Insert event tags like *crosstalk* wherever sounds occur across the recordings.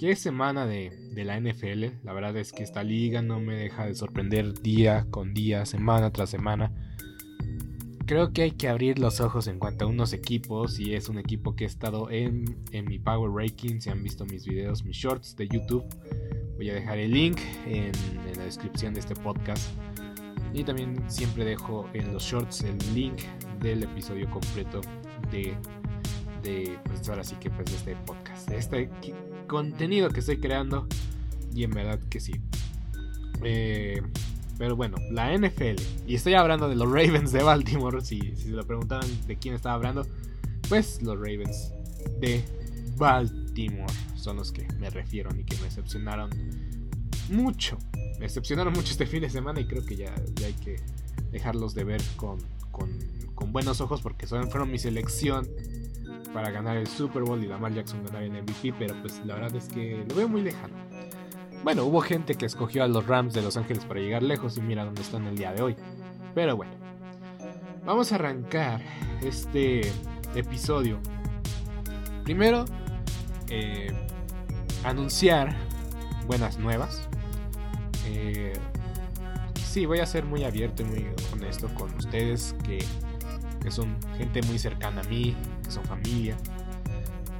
Qué semana de, la NFL. La verdad es que esta liga no me deja de sorprender día con día, semana tras semana. Creo que hay que abrir los ojos en cuanto a unos equipos. Y es un equipo que he estado en, mi Power Ranking. Si han visto mis videos, mis shorts de YouTube. Voy a dejar el link en la descripción de este podcast. Y también siempre dejo en los shorts el link del episodio completo de, de pues ahora sí que pues de este podcast, de este contenido que estoy creando. Y en verdad que sí. Eh, pero bueno, la NFL. Y estoy hablando de los Ravens de Baltimore. Si, se lo preguntaban de quién estaba hablando. Pues los Ravens de Baltimore son los que me refiero y que me decepcionaron mucho me decepcionaron mucho este fin de semana y creo que ya, hay que dejarlos de ver con, buenos ojos porque son, fueron mi selección para ganar el Super Bowl y Lamar Jackson ganar el MVP, pero pues la verdad es que lo veo muy lejano. Bueno, hubo gente que escogió a los Rams de Los Ángeles para llegar lejos y mira dónde están el día de hoy. Pero bueno, vamos a arrancar este episodio. Primero, eh, anunciar buenas nuevas. Eh, sí, voy a ser muy abierto y muy honesto con ustedes, que, son gente muy cercana a mí, que son familia.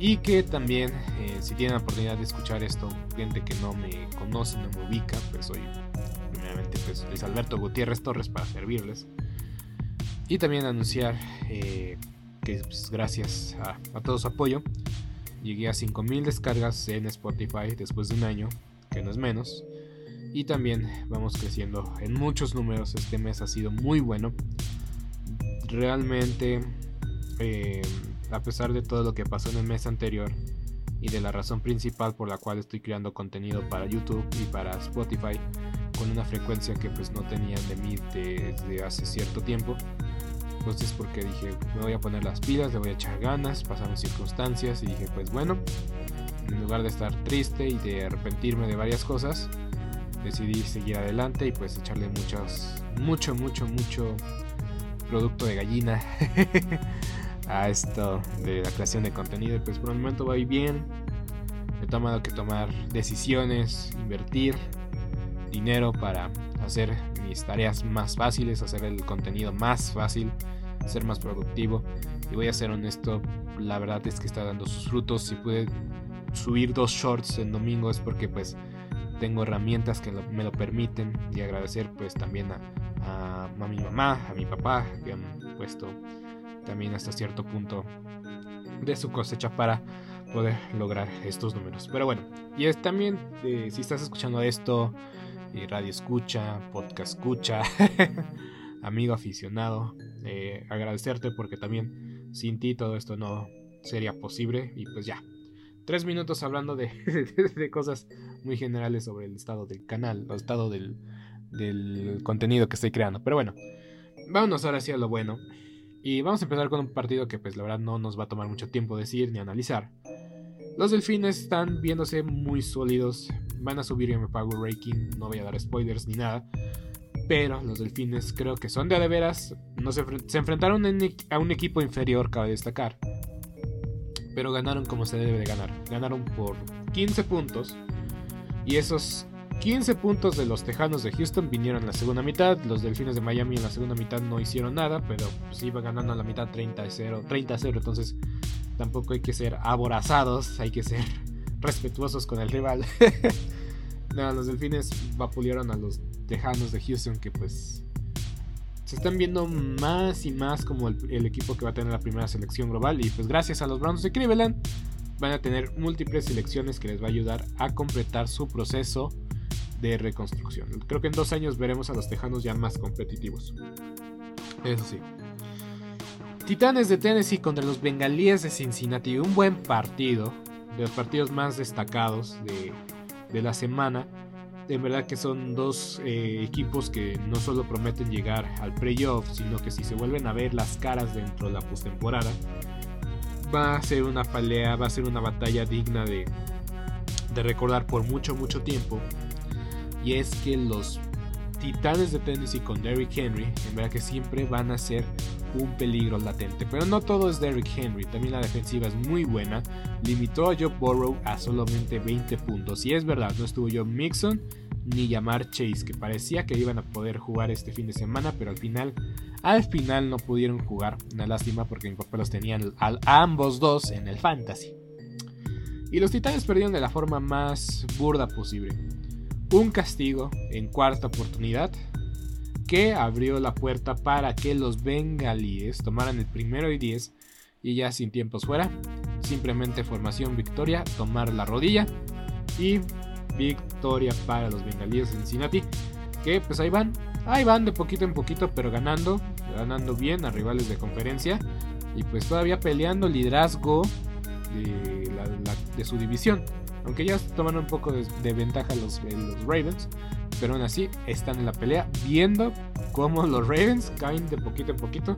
Y que también, eh, si tienen la oportunidad de escuchar esto, gente que no me conoce, no me ubica, pues soy primeramente pues, Luis Alberto Gutiérrez Torres para servirles. Y también anunciar eh, que pues, gracias a, a todo su apoyo, llegué a 5000 descargas en Spotify después de un año, que no es menos y también vamos creciendo en muchos números. Este mes ha sido muy bueno. Realmente, eh, a pesar de todo lo que pasó en el mes anterior y de la razón principal por la cual estoy creando contenido para YouTube y para Spotify con una frecuencia que pues no tenían de mí desde hace cierto tiempo, pues es porque dije, me voy a poner las pilas, le voy a echar ganas, pasaron circunstancias y dije, pues bueno, en lugar de estar triste y de arrepentirme de varias cosas, decidí seguir adelante y pues echarle muchos, mucho, mucho, mucho producto de gallina *laughs* a esto de la creación de contenido. Pues por el momento va bien. He tomado que tomar decisiones, invertir dinero para hacer mis tareas más fáciles, hacer el contenido más fácil, ser más productivo. Y voy a ser honesto, la verdad es que está dando sus frutos. Si pude subir dos shorts en domingo es porque pues tengo herramientas que me lo permiten y agradecer pues también a, a, mi mamá, a mi papá que han puesto también hasta cierto punto de su cosecha para poder lograr estos números. Pero bueno, y es también eh, si estás escuchando esto, eh, radio escucha, podcast escucha, *laughs* amigo aficionado, eh, agradecerte porque también sin ti todo esto no sería posible y pues ya, tres minutos hablando de, *laughs* de, cosas muy generales sobre el estado del canal, el estado del, del contenido que estoy creando. Pero bueno, vámonos ahora sí a lo bueno. Y vamos a empezar con un partido que pues la verdad no nos va a tomar mucho tiempo decir ni analizar. Los delfines están viéndose muy sólidos. Van a subir en mi Power Ranking. No voy a dar spoilers ni nada. Pero los delfines creo que son de de veras. No se, se enfrentaron a un equipo inferior, cabe destacar. Pero ganaron como se debe de ganar. Ganaron por 15 puntos. Y esos 15 puntos de los Tejanos de Houston vinieron en la segunda mitad. Los Delfines de Miami en la segunda mitad no hicieron nada, pero pues iba ganando a la mitad 30-0. 30-0, entonces tampoco hay que ser aborazados, hay que ser *laughs* respetuosos con el rival. *laughs* los Delfines vapulearon a los Tejanos de Houston que pues se están viendo más y más como el, el, equipo que va a tener la primera selección global y pues gracias a los Browns de Cleveland van a tener múltiples selecciones que les va a ayudar a completar su proceso de reconstrucción. Creo que en dos años veremos a los Tejanos ya más competitivos. Eso sí. Titanes de Tennessee contra los Bengalíes de Cincinnati. Un buen partido. De los partidos más destacados de, la semana. De verdad que son dos eh, equipos que no solo prometen llegar al playoff, sino que si se vuelven a ver las caras dentro de la postemporada, va a ser una pelea, va a ser una batalla digna de, de recordar por mucho, mucho tiempo. Y es que los Titanes de Tennessee con Derrick Henry, en verdad que siempre van a ser un peligro latente. Pero no todo es Derrick Henry, también la defensiva es muy buena. Limitó a Joe Burrow a solamente 20 puntos. Y es verdad, no estuvo Joe Mixon ni llamar Chase, que parecía que iban a poder jugar este fin de semana, pero al final, al final no pudieron jugar. Una lástima porque mi papá los tenían ambos dos en el fantasy. Y los Titanes perdieron de la forma más burda posible un castigo en cuarta oportunidad que abrió la puerta para que los bengalíes tomaran el primero y 10 y ya sin tiempos fuera, simplemente formación victoria, tomar la rodilla y victoria para los bengalíes de Cincinnati, que pues ahí van, ahí van de poquito en poquito, pero ganando, ganando bien a rivales de conferencia y pues todavía peleando liderazgo de, de su división. Aunque ya toman un poco de, ventaja los, eh, los, Ravens. Pero aún así están en la pelea viendo cómo los Ravens caen de poquito en poquito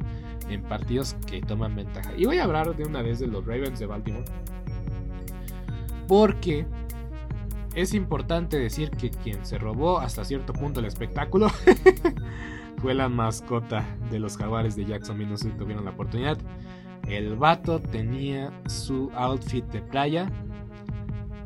en partidos que toman ventaja. Y voy a hablar de una vez de los Ravens de Baltimore. Porque es importante decir que quien se robó hasta cierto punto el espectáculo *laughs* fue la mascota de los jaguares de Jacksonville. No sé si tuvieron la oportunidad. El vato tenía su outfit de playa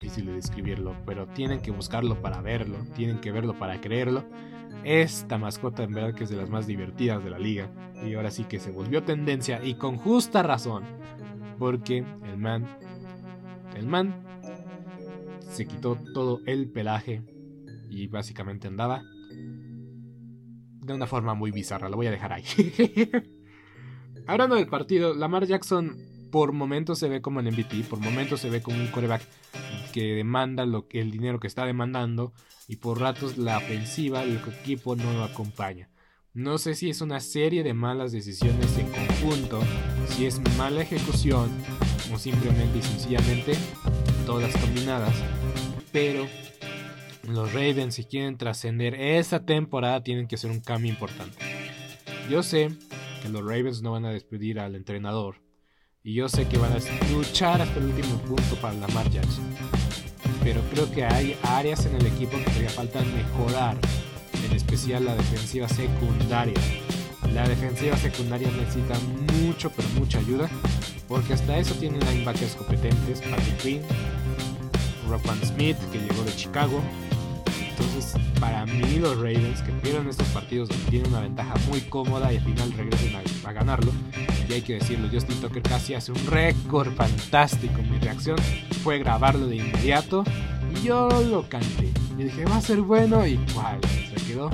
difícil de describirlo, pero tienen que buscarlo para verlo, tienen que verlo para creerlo. Esta mascota en verdad que es de las más divertidas de la liga y ahora sí que se volvió tendencia y con justa razón, porque el man, el man se quitó todo el pelaje y básicamente andaba de una forma muy bizarra, lo voy a dejar ahí. *laughs* Hablando del partido, Lamar Jackson por momentos se ve como el MVP, por momentos se ve como un coreback que demanda lo, el dinero que está demandando y por ratos la ofensiva del equipo no lo acompaña. No sé si es una serie de malas decisiones en conjunto, si es mala ejecución o simplemente y sencillamente todas combinadas. Pero los Ravens si quieren trascender esa temporada tienen que hacer un cambio importante. Yo sé que los Ravens no van a despedir al entrenador y yo sé que van a luchar hasta el último punto para Lamar Jackson. Pero creo que hay áreas en el equipo que todavía faltan mejorar, en especial la defensiva secundaria. La defensiva secundaria necesita mucho, pero mucha ayuda, porque hasta eso tienen linebackers competentes, Patrick Quinn, Roquan Smith, que llegó de Chicago, entonces, para mí los Ravens que pierden estos partidos tienen una ventaja muy cómoda y al final regresen a, ganarlo, y hay que decirlo, Justin Tucker casi hace un récord fantástico. Mi reacción fue grabarlo de inmediato y yo lo canté. Y dije, va a ser bueno y cuál, se quedó.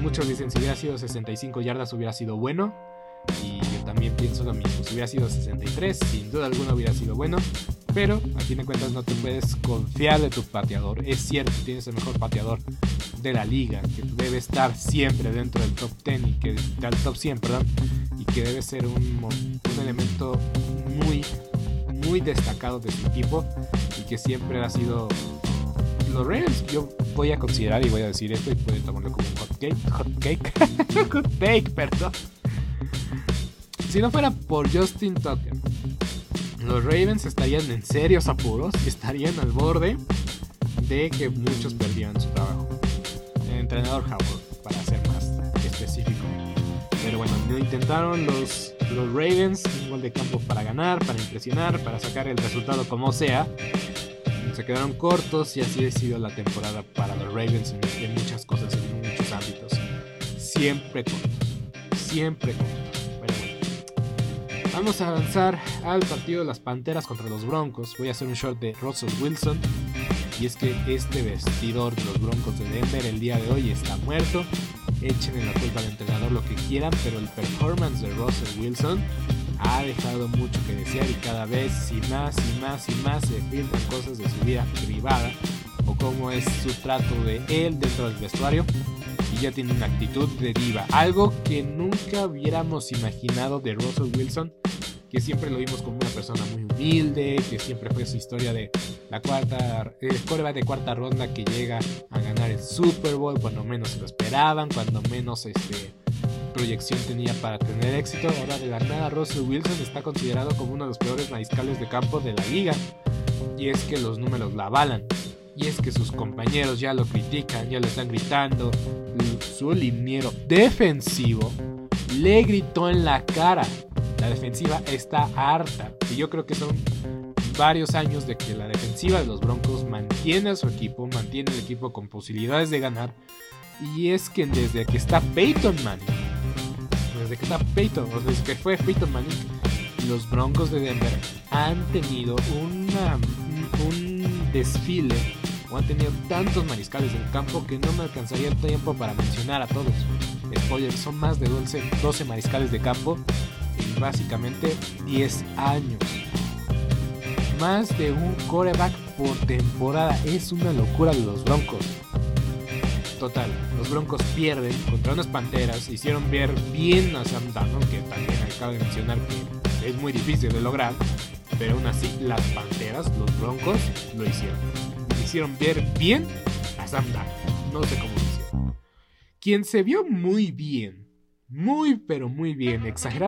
Muchos dicen, si hubiera sido 65 yardas hubiera sido bueno. Y yo también pienso lo mismo. Si hubiera sido 63, sin duda alguna hubiera sido bueno. Pero a fin de cuentas no te puedes confiar de tu pateador. Es cierto, tienes el mejor pateador de la liga, que debe estar siempre dentro del top 10 y que del top 100, perdón, y que debe ser un, un elemento muy, muy destacado de su equipo y que siempre ha sido los Rams. Yo voy a considerar y voy a decir esto y pueden tomarlo como un hot cake, hot cake, *laughs* hot cake, perdón. Si no fuera por Justin Tucker, los Ravens estarían en serios apuros y estarían al borde de que muchos perdieran su trabajo. El entrenador Howard, para ser más específico. Pero bueno, lo intentaron los, los Ravens, un gol de campo para ganar, para impresionar, para sacar el resultado como sea. Se quedaron cortos y así ha sido la temporada para los Ravens en, muchas cosas, en muchos ámbitos. Siempre cortos, siempre cortos. Vamos a avanzar al partido de las Panteras contra los Broncos. Voy a hacer un short de Russell Wilson. Y es que este vestidor de los Broncos de Denver el día de hoy está muerto. Echen en la culpa al entrenador lo que quieran, pero el performance de Russell Wilson ha dejado mucho que desear y cada vez y más y más y más se filtran cosas de su vida privada o cómo es su trato de él dentro del vestuario y ya tiene una actitud de diva, algo que nunca hubiéramos imaginado de Russell Wilson que siempre lo vimos como una persona muy humilde, que siempre fue su historia de la cuarta, eh, de cuarta ronda que llega a ganar el Super Bowl cuando menos se lo esperaban, cuando menos este, proyección tenía para tener éxito. Ahora de la nada Russell Wilson está considerado como uno de los peores mariscales de campo de la liga. Y es que los números la avalan. Y es que sus compañeros ya lo critican, ya lo están gritando. Su liniero defensivo le gritó en la cara la defensiva está harta. Y yo creo que son varios años de que la defensiva de los Broncos mantiene a su equipo, mantiene el equipo con posibilidades de ganar. Y es que desde que está Peyton Manning, desde que está Peyton, o desde que fue Peyton Manning, los Broncos de Denver han tenido una, un desfile o han tenido tantos mariscales en el campo que no me alcanzaría el tiempo para mencionar a todos. Spoiler, son más de 12, 12 mariscales de campo básicamente 10 años. Más de un coreback por temporada. Es una locura de los Broncos. Total, los Broncos pierden contra unas Panteras. Hicieron ver bien a Sam Darnold, que también acabo de mencionar que es muy difícil de lograr. Pero aún así, las Panteras, los Broncos, lo hicieron. Hicieron ver bien a Sam Darnold. No sé cómo lo hicieron. Quien se vio muy bien, muy pero muy bien, exagerado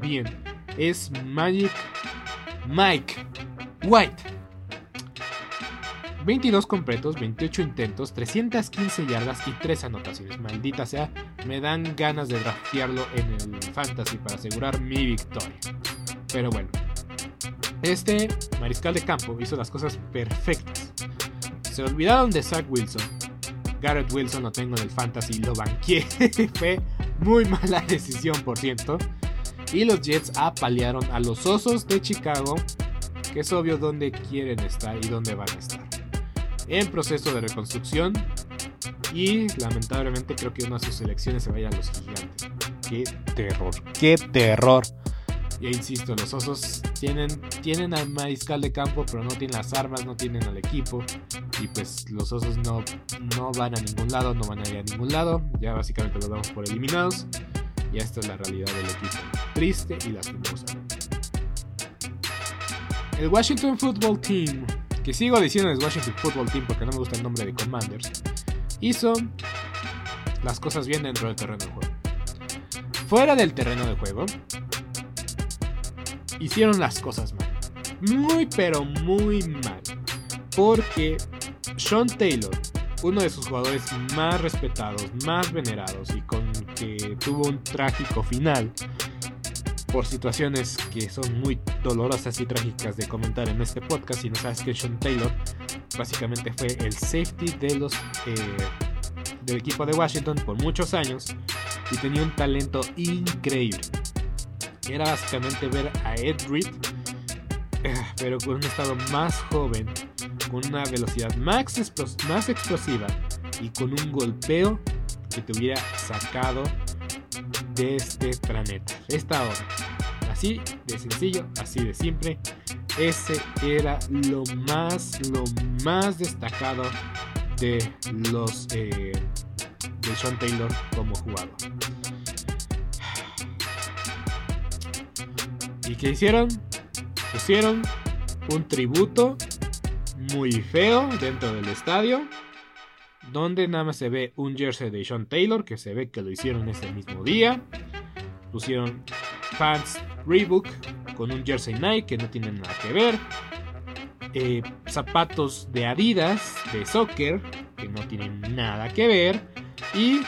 bien. Es Magic Mike White. 22 completos, 28 intentos, 315 yardas y 3 anotaciones. Maldita sea, me dan ganas de draftearlo en el fantasy para asegurar mi victoria. Pero bueno, este mariscal de campo hizo las cosas perfectas. Se olvidaron de Zach Wilson. Garrett Wilson lo tengo en el fantasy, lo banqué. *laughs* Fue muy mala decisión, por cierto y los Jets apalearon a los Osos de Chicago, que es obvio dónde quieren estar y dónde van a estar. En proceso de reconstrucción y lamentablemente creo que una de sus selecciones se vaya a los gigantes. Qué terror, qué terror. Ya insisto, los osos tienen, tienen al mariscal de campo, pero no tienen las armas, no tienen al equipo. Y pues los osos no, no van a ningún lado, no van a ir a ningún lado. Ya básicamente los damos por eliminados. Y esta es la realidad del equipo. Triste y lastimosa. El Washington Football Team, que sigo diciendo el Washington Football Team porque no me gusta el nombre de Commanders, hizo las cosas bien dentro del terreno de juego. Fuera del terreno de juego, hicieron las cosas mal. Muy pero muy mal. Porque Sean Taylor uno de sus jugadores más respetados, más venerados y con que tuvo un trágico final por situaciones que son muy dolorosas y trágicas de comentar en este podcast. Y no sabes que Sean Taylor básicamente fue el safety de los, eh, del equipo de Washington por muchos años y tenía un talento increíble. Era básicamente ver a Ed Reed, *sighs* pero con un estado más joven con una velocidad más, más explosiva y con un golpeo que te hubiera sacado de este planeta. Esta hora. Así de sencillo, así de simple. Ese era lo más, lo más destacado de los eh, de Sean Taylor como jugador. ¿Y qué hicieron? Pusieron un tributo muy feo dentro del estadio. Donde nada más se ve un jersey de Sean Taylor, que se ve que lo hicieron ese mismo día. Pusieron fans Reebok con un jersey Nike que no tienen nada que ver. Eh, zapatos de Adidas de soccer que no tienen nada que ver. Y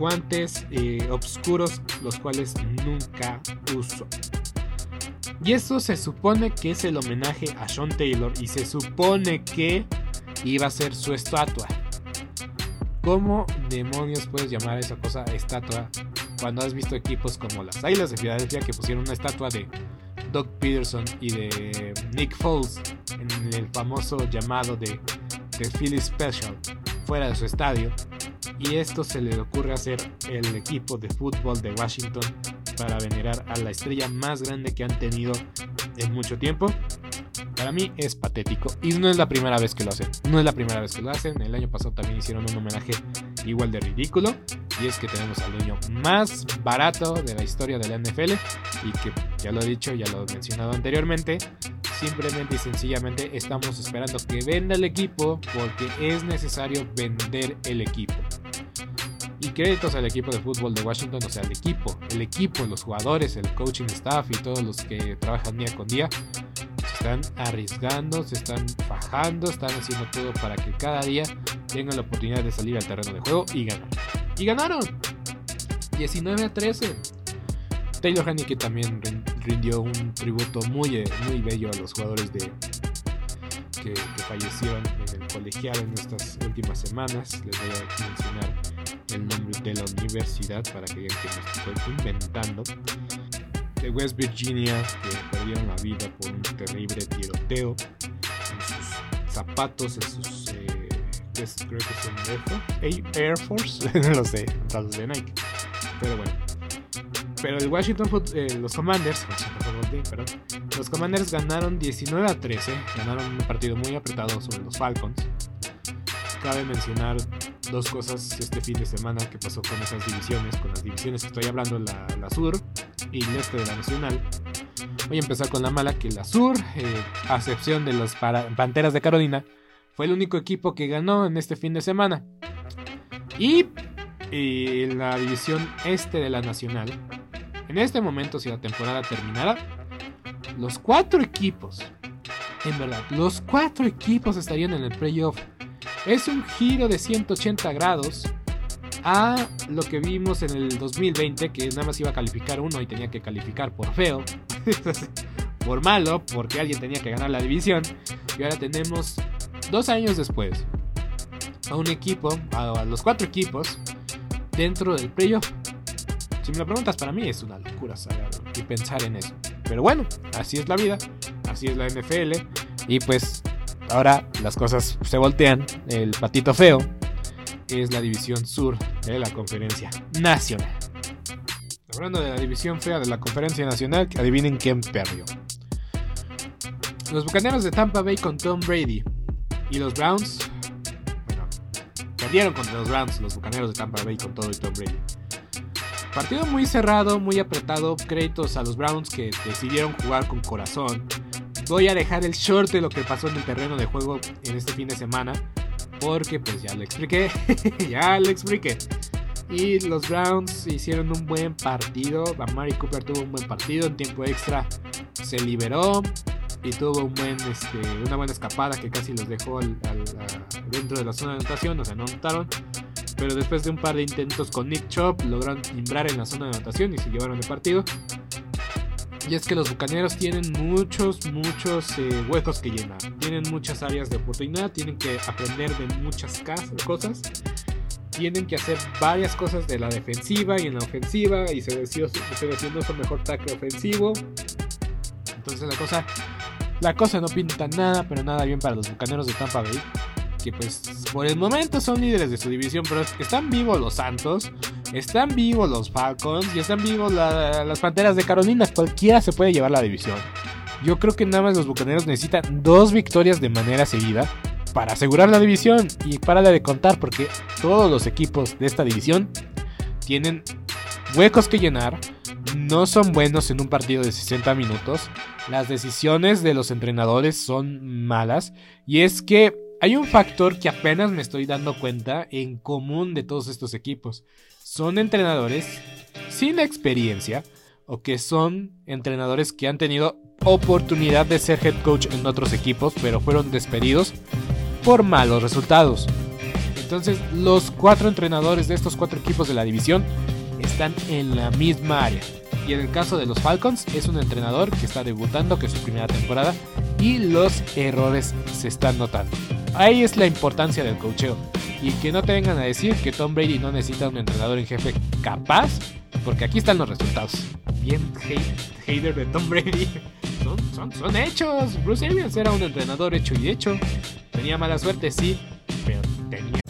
guantes eh, oscuros los cuales nunca uso. Y eso se supone que es el homenaje a Sean Taylor y se supone que iba a ser su estatua. ¿Cómo demonios puedes llamar a esa cosa estatua cuando has visto equipos como las Islas de Filadelfia que pusieron una estatua de Doug Peterson y de Nick Foles en el famoso llamado de, de Philly Special fuera de su estadio? Y esto se le ocurre hacer el equipo de fútbol de Washington para venerar a la estrella más grande que han tenido en mucho tiempo. Para mí es patético y no es la primera vez que lo hacen. No es la primera vez que lo hacen. El año pasado también hicieron un homenaje igual de ridículo. Y es que tenemos al dueño más barato de la historia de la NFL. Y que ya lo he dicho, ya lo he mencionado anteriormente. Simplemente y sencillamente estamos esperando que venda el equipo porque es necesario vender el equipo. Y créditos al equipo de fútbol de Washington, o sea, el equipo, el equipo, los jugadores, el coaching staff y todos los que trabajan día con día, están arriesgando, se están fajando, están haciendo todo para que cada día tengan la oportunidad de salir al terreno de juego y ganar. Y ganaron. 19 a 13. Taylor Haneke también rindió un tributo muy, eh, muy bello a los jugadores de, que, fallecieron en el colegial en estas últimas semanas. Les voy a mencionar el nombre de la universidad para que vean que me estoy inventando. De West Virginia, que perdieron la vida por un terrible tiroteo en sus zapatos, en sus. Eh, creo que son Air Force, *laughs* no lo sé, de Nike. Pero bueno, pero el Washington eh, los Commanders, los Commanders ganaron 19 a 13, ganaron un partido muy apretado sobre los Falcons. Cabe mencionar dos cosas este fin de semana que pasó con esas divisiones, con las divisiones que estoy hablando, la, la sur y el este de la nacional. Voy a empezar con la mala, que la sur, eh, a excepción de los Panteras de Carolina, fue el único equipo que ganó en este fin de semana. Y en la división este de la nacional, en este momento, si la temporada terminara, los cuatro equipos, en verdad, los cuatro equipos estarían en el playoff. Es un giro de 180 grados a lo que vimos en el 2020, que nada más iba a calificar uno y tenía que calificar por feo, *laughs* por malo, porque alguien tenía que ganar la división. Y ahora tenemos dos años después a un equipo, a los cuatro equipos, dentro del playoff. Si me lo preguntas, para mí es una locura saber y pensar en eso. Pero bueno, así es la vida, así es la NFL. Y pues ahora las cosas se voltean. El patito feo es la división sur de la conferencia nacional. Hablando de la división fea de la conferencia nacional, adivinen quién perdió. Los bucaneros de Tampa Bay con Tom Brady y los Browns. Bueno, perdieron contra los Browns, los bucaneros de Tampa Bay con todo y Tom Brady. Partido muy cerrado, muy apretado. Créditos a los Browns que decidieron jugar con corazón. Voy a dejar el short de lo que pasó en el terreno de juego en este fin de semana. Porque pues ya lo expliqué. *laughs* ya lo expliqué. Y los Browns hicieron un buen partido. Amari Cooper tuvo un buen partido. En tiempo extra se liberó. Y tuvo un buen, este, una buena escapada que casi los dejó dentro de la zona de anotación. O sea, no anotaron. Pero después de un par de intentos con Nick Chop, lograron timbrar en la zona de anotación y se llevaron el partido. Y es que los bucaneros tienen muchos, muchos eh, huecos que llenar. Tienen muchas áreas de oportunidad, tienen que aprender de muchas cosas. Tienen que hacer varias cosas de la defensiva y en la ofensiva. Y se decidió, haciendo su mejor ataque ofensivo. Entonces la cosa, la cosa no pinta nada, pero nada bien para los bucaneros de Tampa Bay que pues por el momento son líderes de su división, pero están vivos los Santos, están vivos los Falcons y están vivos las Panteras de Carolina. Cualquiera se puede llevar la división. Yo creo que nada más los Bucaneros necesitan dos victorias de manera seguida para asegurar la división y para de contar porque todos los equipos de esta división tienen huecos que llenar, no son buenos en un partido de 60 minutos, las decisiones de los entrenadores son malas y es que hay un factor que apenas me estoy dando cuenta en común de todos estos equipos. Son entrenadores sin experiencia o que son entrenadores que han tenido oportunidad de ser head coach en otros equipos, pero fueron despedidos por malos resultados. Entonces, los cuatro entrenadores de estos cuatro equipos de la división están en la misma área. Y en el caso de los Falcons, es un entrenador que está debutando, que es su primera temporada, y los errores se están notando. Ahí es la importancia del cocheo. Y que no te vengan a decir que Tom Brady no necesita un entrenador en jefe capaz, porque aquí están los resultados. Bien hater de Tom Brady. *laughs* Son, son, son hechos. Bruce Arians era un entrenador hecho y hecho. Tenía mala suerte, sí, pero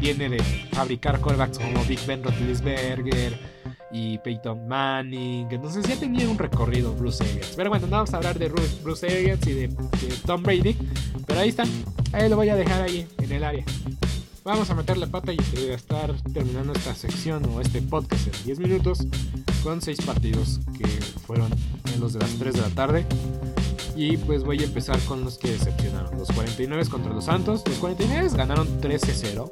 viene de fabricar callbacks como Big Ben Roethlisberger y Peyton Manning. Entonces ya tenía un recorrido Bruce Arians. Pero bueno, no vamos a hablar de Bruce Arians y de, Tom Brady. Pero ahí están. Ahí lo voy a dejar ahí en el área. Vamos a meter la pata y voy a estar terminando esta sección o este podcast en 10 minutos con 6 partidos que fueron en los de las 3 de la tarde. Y pues voy a empezar con los que decepcionaron. Los 49 contra los Santos. Los 49 ganaron 13-0.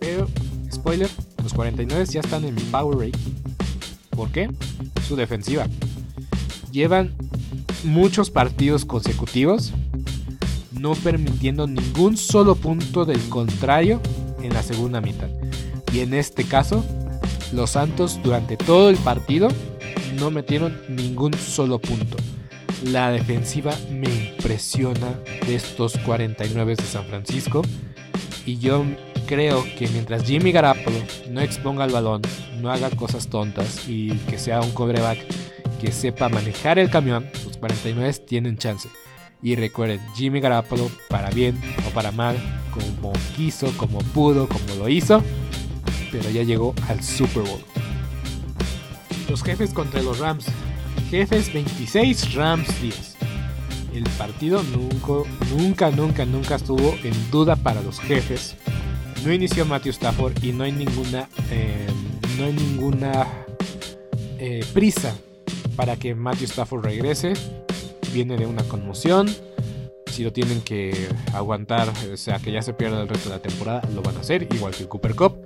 Pero, spoiler, los 49 ya están en mi power rate. ¿Por qué? Su defensiva. Llevan muchos partidos consecutivos no permitiendo ningún solo punto del contrario en la segunda mitad. Y en este caso, los Santos durante todo el partido no metieron ningún solo punto. La defensiva me impresiona de estos 49 de San Francisco. Y yo creo que mientras Jimmy Garoppolo no exponga el balón, no haga cosas tontas y que sea un cobreback que sepa manejar el camión, los 49 tienen chance. Y recuerden, Jimmy Garoppolo, para bien o para mal, como quiso, como pudo, como lo hizo, pero ya llegó al Super Bowl. Los jefes contra los Rams. Jefes 26, Rams 10. El partido nunca, nunca, nunca, nunca estuvo en duda para los jefes no inició Matthew Stafford y no hay ninguna, eh, no hay ninguna eh, prisa para que Matthew Stafford regrese. Viene de una conmoción. Si lo tienen que aguantar, o sea, que ya se pierda el resto de la temporada, lo van a hacer, igual que el Cooper Cup.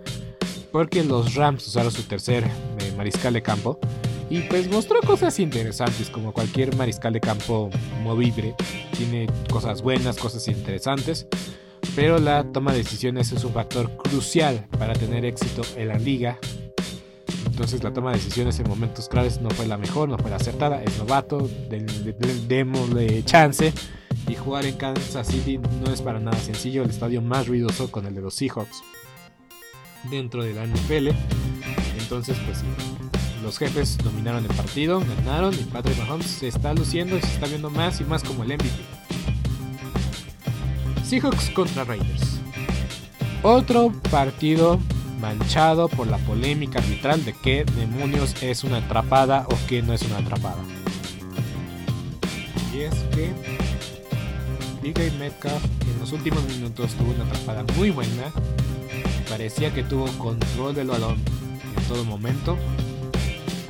Porque los Rams usaron su tercer eh, mariscal de campo. Y pues mostró cosas interesantes, como cualquier mariscal de campo movible. Tiene cosas buenas, cosas interesantes pero la toma de decisiones es un factor crucial para tener éxito en la liga. Entonces la toma de decisiones en momentos claves no fue la mejor, no fue la acertada, es novato, démosle chance. Y jugar en Kansas City no es para nada sencillo, el estadio más ruidoso con el de los Seahawks dentro de la NFL. Entonces pues los jefes dominaron el partido, ganaron y Patrick Mahomes se está luciendo y se está viendo más y más como el MVP. Seahawks contra Raiders. Otro partido manchado por la polémica arbitral de qué demonios es una atrapada o qué no es una atrapada. Y es que DK Metcalf en los últimos minutos tuvo una atrapada muy buena. Parecía que tuvo control del balón en todo momento.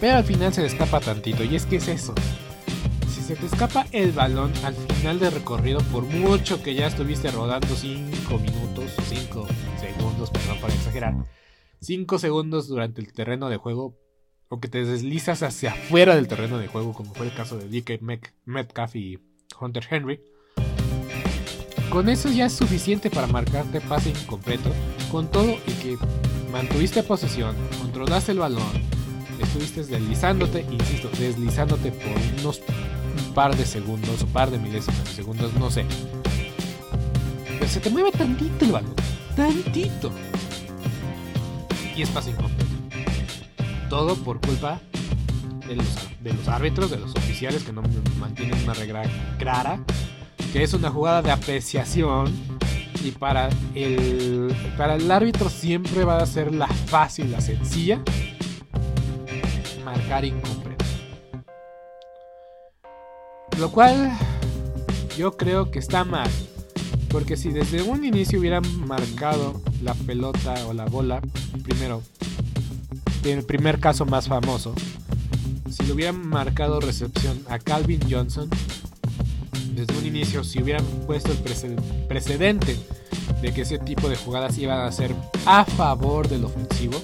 Pero al final se le escapa tantito. Y es que es eso se te escapa el balón al final del recorrido, por mucho que ya estuviste rodando 5 minutos, 5 segundos, perdón para exagerar, 5 segundos durante el terreno de juego, o que te deslizas hacia afuera del terreno de juego, como fue el caso de DK Metcalf y Hunter Henry, con eso ya es suficiente para marcarte pase incompleto, con todo y que mantuviste posesión, controlaste el balón, estuviste deslizándote, insisto, deslizándote por unos par de segundos o par de milésimas de segundos, no sé. Pero se te mueve tantito el balón, tantito. Y es pase incompleto. Todo por culpa de los, de los árbitros, de los oficiales que no mantienen una regla clara, que es una jugada de apreciación y para el, para el árbitro siempre va a ser la fácil, la sencilla, marcar incompleto. Lo cual yo creo que está mal. Porque si desde un inicio hubieran marcado la pelota o la bola, primero, en el primer caso más famoso, si le hubieran marcado recepción a Calvin Johnson, desde un inicio, si hubieran puesto el precedente de que ese tipo de jugadas iban a ser a favor del ofensivo,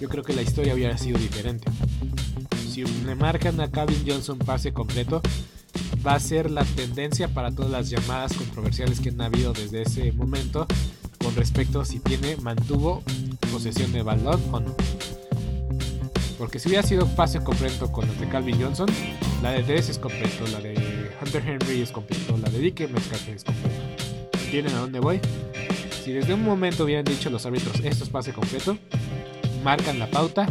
yo creo que la historia hubiera sido diferente si le marcan a Calvin Johnson pase completo, va a ser la tendencia para todas las llamadas controversiales que han habido desde ese momento con respecto a si tiene, mantuvo posesión de balón o no. Porque si hubiera sido pase completo con los de Calvin Johnson, la de Dres es completo, la de Hunter Henry es completo, la de Dike Metcalf es completo. ¿Tienen a dónde voy? Si desde un momento hubieran dicho los árbitros esto es pase completo, marcan la pauta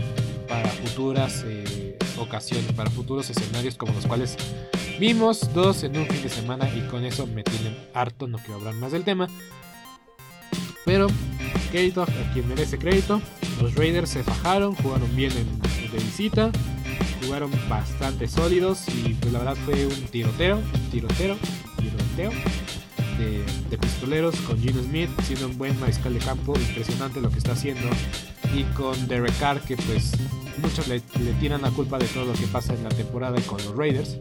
para futuras eh, ocasiones, para futuros escenarios como los cuales vimos dos en un fin de semana y con eso me tienen harto, no quiero hablar más del tema. Pero crédito a quien merece crédito. Los Raiders se fajaron, jugaron bien en, de visita, jugaron bastante sólidos y pues la verdad fue un tiroteo, tiroteo, tiroteo de, de pistoleros con Gino Smith siendo un buen mariscal de campo, impresionante lo que está haciendo y con Derek Carr que pues muchos le, le tiran la culpa de todo lo que pasa en la temporada con los Raiders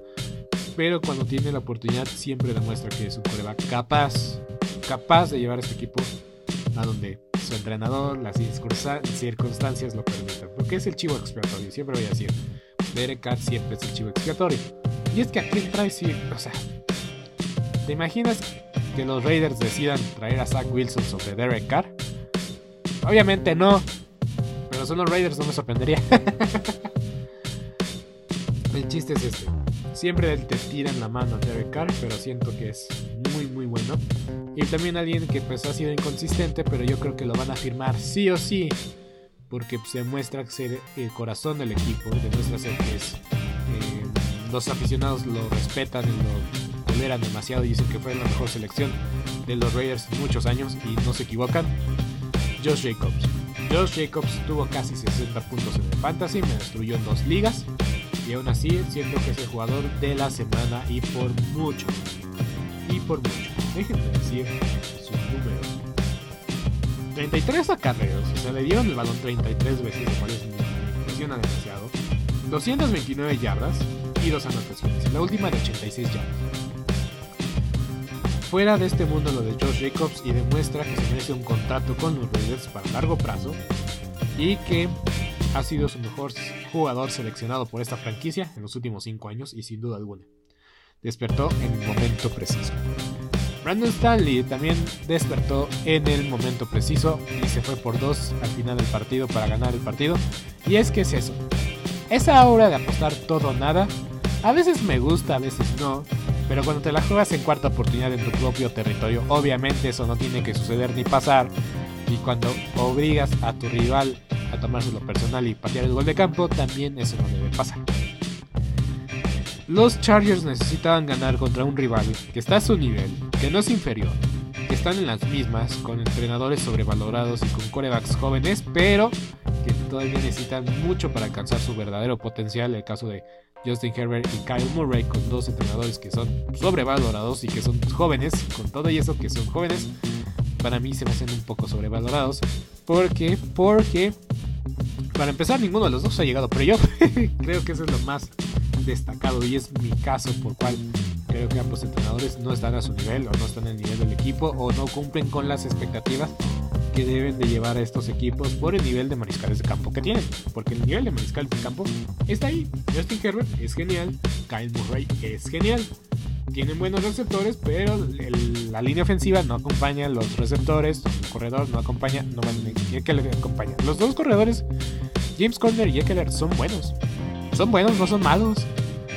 pero cuando tiene la oportunidad siempre demuestra que es un coreback capaz, capaz de llevar a este equipo a donde su entrenador, las circunstancias lo permitan. Porque es el chivo expiatorio, siempre voy a decir. Derek Carr siempre es el chivo expiatorio. Y es que aquí trae, sí, o sea, ¿te imaginas que los Raiders decidan traer a Zach Wilson sobre Derek Carr? Obviamente no, pero son los Raiders, no me sorprendería. *laughs* el chiste es este. Siempre te tiran la mano a Derek Carr, pero siento que es muy muy bueno. Y también alguien que pues ha sido inconsistente, pero yo creo que lo van a firmar sí o sí. Porque se muestra ser el corazón del equipo, demuestra ser que eh, los aficionados lo respetan y lo toleran demasiado y dicen que fue la mejor selección de los Raiders en muchos años y no se equivocan. Josh Jacobs. Josh Jacobs tuvo casi 60 puntos en el fantasy, me destruyó en dos ligas y aún así siento que es el jugador de la semana y por mucho. Y por mucho. Déjenme decir sus números. 33 acarreos, o sea, le dieron el balón 33 veces, lo cual es impresiona demasiado. 229 yardas y dos anotaciones. La última de 86 yardas. Fuera de este mundo lo de Josh Jacobs y demuestra que se merece un contrato con los Raiders para largo plazo y que ha sido su mejor jugador seleccionado por esta franquicia en los últimos 5 años y sin duda alguna. Despertó en el momento preciso. Brandon Stanley también despertó en el momento preciso y se fue por dos al final del partido para ganar el partido. Y es que es eso. Esa hora de apostar todo o nada, a veces me gusta, a veces no. Pero cuando te la juegas en cuarta oportunidad en tu propio territorio, obviamente eso no tiene que suceder ni pasar. Y cuando obligas a tu rival a tomárselo personal y patear el gol de campo, también eso no debe pasar. Los Chargers necesitaban ganar contra un rival que está a su nivel, que no es inferior, que están en las mismas, con entrenadores sobrevalorados y con corebacks jóvenes, pero que todavía necesitan mucho para alcanzar su verdadero potencial. El caso de Justin Herbert y Kyle Murray, con dos entrenadores que son sobrevalorados y que son jóvenes, con todo y eso que son jóvenes, para mí se me hacen un poco sobrevalorados. ¿Por qué? Porque, para empezar, ninguno de los dos ha llegado, pero yo *laughs* creo que eso es lo más destacado y es mi caso por cual creo que ambos entrenadores no están a su nivel o no están el nivel del equipo o no cumplen con las expectativas que deben de llevar a estos equipos por el nivel de mariscales de campo que tienen. Porque el nivel de mariscales de campo está ahí. Justin Herbert es genial, Kyle Murray es genial tienen buenos receptores, pero la línea ofensiva no acompaña los receptores, el corredor no acompaña, no Eckler acompaña. Los dos corredores, James Conner y Eckler, son buenos. Son buenos, no son malos.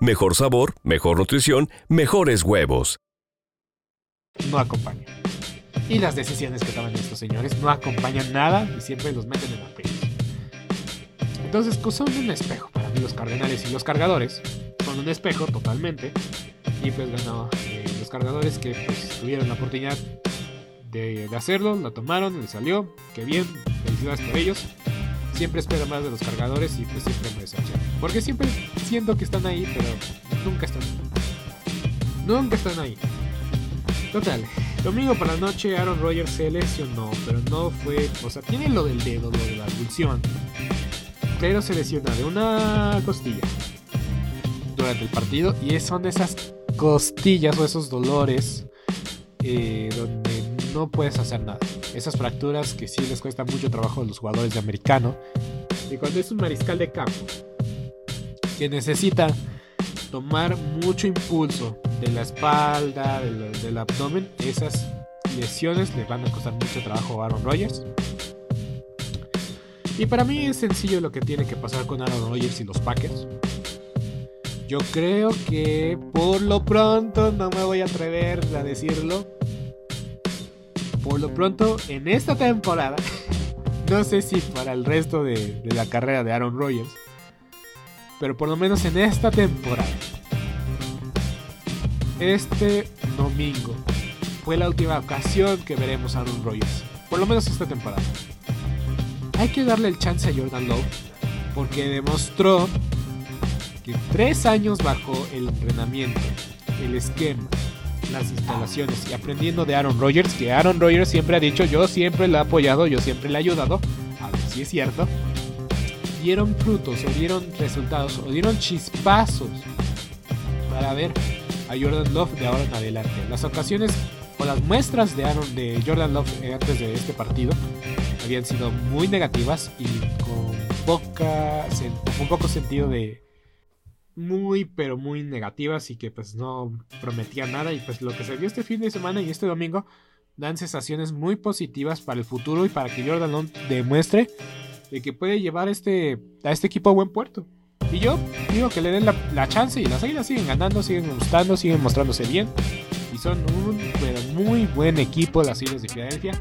mejor sabor, mejor nutrición, mejores huevos no acompaña. Y las decisiones que toman estos señores no acompañan nada y siempre los meten en aprietos. Entonces pues, son un espejo para mí los cardenales y los cargadores. Son un espejo totalmente. Y pues ganó eh, los cargadores que pues, tuvieron la oportunidad de, hacerlo, lo tomaron, le salió. Qué bien, felicidades por ellos. Siempre espero más de los cargadores y pues siempre me decepcionan. Porque siempre siento que están ahí, pero nunca están. Nunca están ahí. Total, domingo por la noche Aaron Rodgers se lesionó, pero no fue, o sea, tiene lo del dedo, lo de la abducción, pero se lesiona de una costilla durante el partido y son esas costillas o esos dolores eh, donde no puedes hacer nada. Esas fracturas que sí les cuesta mucho trabajo a los jugadores de americano. Y cuando es un mariscal de campo que necesita tomar mucho impulso de la espalda, del, abdomen, esas lesiones le van a costar mucho trabajo a Aaron Rodgers. Y para mí es sencillo lo que tiene que pasar con Aaron Rodgers y los Packers. Yo creo que por lo pronto, no me voy a atrever a decirlo. Por lo pronto, en esta temporada, *laughs* no sé si para el resto de, la carrera de Aaron Rodgers, pero por lo menos en esta temporada, este domingo fue la última ocasión que veremos a Aaron Rodgers, por lo menos esta temporada. Hay que darle el chance a Jordan Love porque demostró que tres años bajo el entrenamiento, el esquema, las instalaciones. Y aprendiendo de Aaron Rodgers, que Aaron Rodgers siempre ha dicho, yo siempre le he apoyado, yo siempre le he ayudado, a ver si es cierto, dieron frutos o dieron resultados o dieron chispazos para ver a Jordan Love de ahora en adelante. Las ocasiones o las muestras de Aaron de Jordan Love eh, antes de este partido habían sido muy negativas y con poca con poco sentido de muy pero muy negativas y que pues no prometía nada y pues lo que se vio este fin de semana y este domingo dan sensaciones muy positivas para el futuro y para que Jordan Love demuestre de que puede llevar este, a este equipo a buen puerto. Y yo digo que le den la, chance y las águilas siguen ganando, siguen gustando, siguen mostrándose bien. Y son un muy buen equipo las Islas de Filadelfia.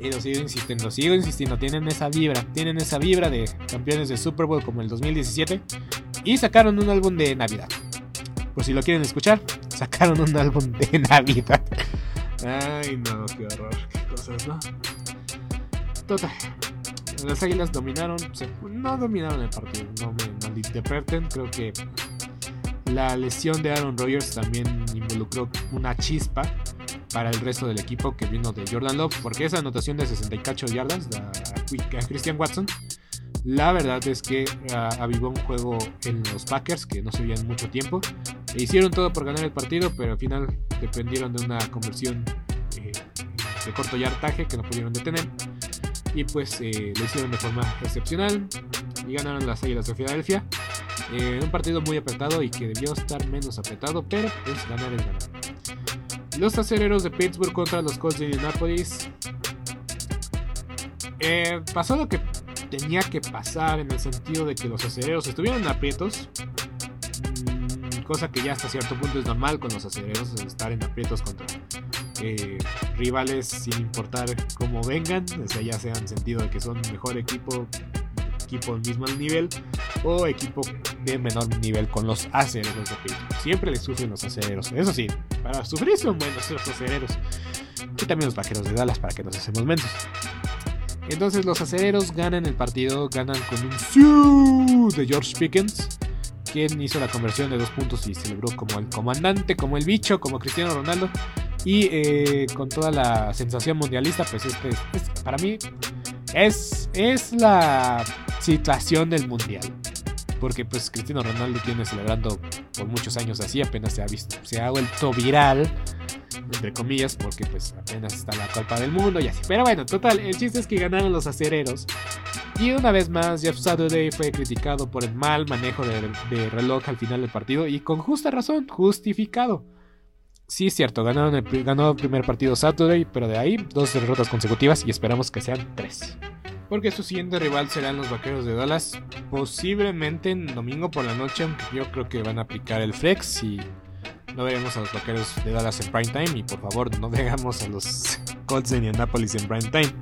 Y lo sigo insistiendo, sigo insistiendo, tienen esa vibra, tienen esa vibra de campeones de Super Bowl como el 2017. Y sacaron un álbum de Navidad. Por si lo quieren escuchar, sacaron un álbum de *laughs* Navidad. Ay, no, qué horror, qué cosas, ¿no? Total. Las Águilas dominaron, no dominaron el partido, no me malinterpreten. Creo que la lesión de Aaron Rodgers también involucró una chispa para el resto del equipo que vino de Jordan Love, porque esa anotación de 68 yardas a, Christian Watson, la verdad es que avivó un juego en los Packers que no se veían mucho tiempo. Hicieron todo por ganar el partido, pero al final dependieron de una conversión eh, de corto yardaje que no pudieron detener y pues eh, lo hicieron de forma excepcional y ganaron las Águilas de Filadelfia. Eh, un partido muy apretado y que debió estar menos apretado, pero pues ganar es ganar. Los aceleros de Pittsburgh contra los Colts de Indianapolis. Pasó lo que tenía que pasar en el sentido de que los aceleros estuvieron aprietos. Mm, cosa que ya hasta cierto punto es normal con los aceleros, estar en aprietos contra eh, rivales sin importar cómo vengan, sea, ya sean sentido de que son mejor equipo, equipo del mismo nivel o equipo de menor nivel con los aceleros de Siempre les sufren los aceleros. Eso sí, para sufrir son buenos los aceleros. Y también los vaqueros de Dallas para que nos hacemos menos. Entonces los aceleros ganan el partido, ganan con un de George Pickens, quien hizo la conversión de dos puntos y celebró como el comandante, como el bicho, como Cristiano Ronaldo. Y eh, con toda la sensación mundialista, pues este, para mí es, es la situación del mundial. Porque pues Cristiano Ronaldo tiene celebrando por muchos años así, apenas se ha visto, se ha vuelto viral entre comillas, porque pues apenas está la Copa del Mundo y así. Pero bueno, total, el chiste es que ganaron los acereros. Y una vez más, Jeff Saturday fue criticado por el mal manejo de, reloj al final del partido y con justa razón, justificado. Sí, es cierto, ganaron el, ganó el primer partido Saturday, pero de ahí dos derrotas consecutivas y esperamos que sean tres. Porque su siguiente rival serán los Vaqueros de Dallas, posiblemente en domingo por la noche, yo creo que van a aplicar el flex y no veremos a los vaqueros de Dallas en prime time. Y por favor, no *laughs* veamos a los Colts de Indianapolis en prime time.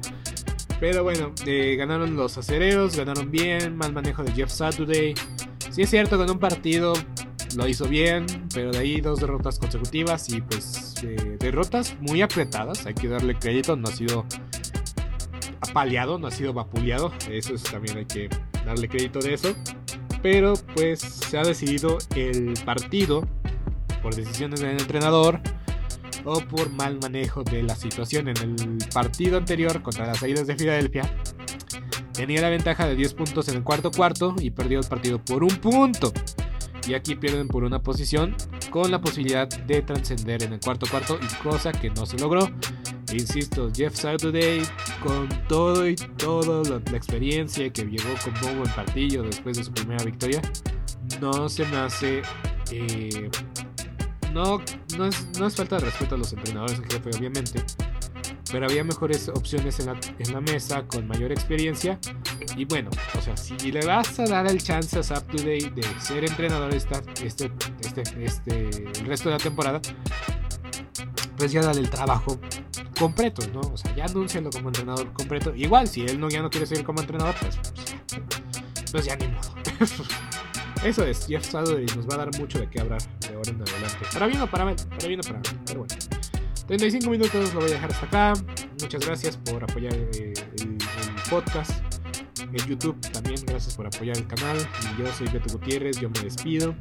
Pero bueno, eh, ganaron los acereros, ganaron bien, mal manejo de Jeff Saturday. Sí es cierto, ganó un partido, lo hizo bien, pero de ahí dos derrotas consecutivas y pues eh, derrotas muy apretadas, hay que darle crédito, no ha sido apaleado, no ha sido vapuleado, eso es, también hay que darle crédito de eso. Pero pues se ha decidido el partido por decisiones del entrenador o por mal manejo de la situación. En el partido anterior contra las Águilas de Filadelfia, tenía la ventaja de 10 puntos en el cuarto cuarto y perdió el partido por un punto. Y aquí pierden por una posición con la posibilidad de trascender en el cuarto cuarto y cosa que no se logró. Insisto, Jeff Saturday con todo y toda la, experiencia que llegó con Bobo en partido después de su primera victoria, no se me hace eh, no, no, es, falta de respeto a los entrenadores en jefe, obviamente. Pero había mejores opciones en la, mesa con mayor experiencia. Y bueno, o sea, si le vas a dar el chance a Zap Today de ser entrenador esta, este, este, este, el resto de la temporada, pues ya dale el trabajo completo, ¿no? O sea, ya anúncialo como entrenador completo. Igual, si él no, ya no quiere seguir como entrenador, pues, pues, pues ya ni modo. *laughs* Eso es, Jeff Saturday nos va a dar mucho de qué hablar de ahora en adelante. Para bien o para mal, para bien o para mal, pero bueno. 35 minutos lo voy a dejar hasta acá. Muchas gracias por apoyar eh, el, podcast. En YouTube también, gracias por apoyar el canal. Yo soy Beto Gutiérrez, yo me despido.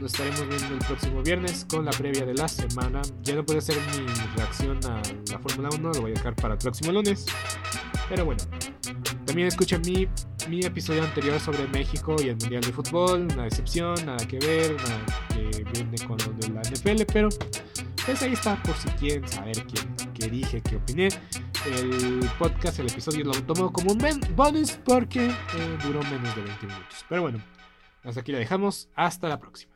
Nos estaremos viendo el próximo viernes con la previa de la semana. Ya no puede ser mi reacción a la Fórmula 1, lo voy a dejar para el próximo lunes. Pero bueno, también escucha mi, mi episodio anterior sobre México y el Mundial de Fútbol. Una decepción, nada que ver, nada que viene con lo de la NFL, pero pues ahí está por si quieren saber qué, dije, qué opiné. El podcast, el episodio lo tomo como un bonus porque eh, duró menos de 20 minutos. Pero bueno, hasta aquí la dejamos. Hasta la próxima.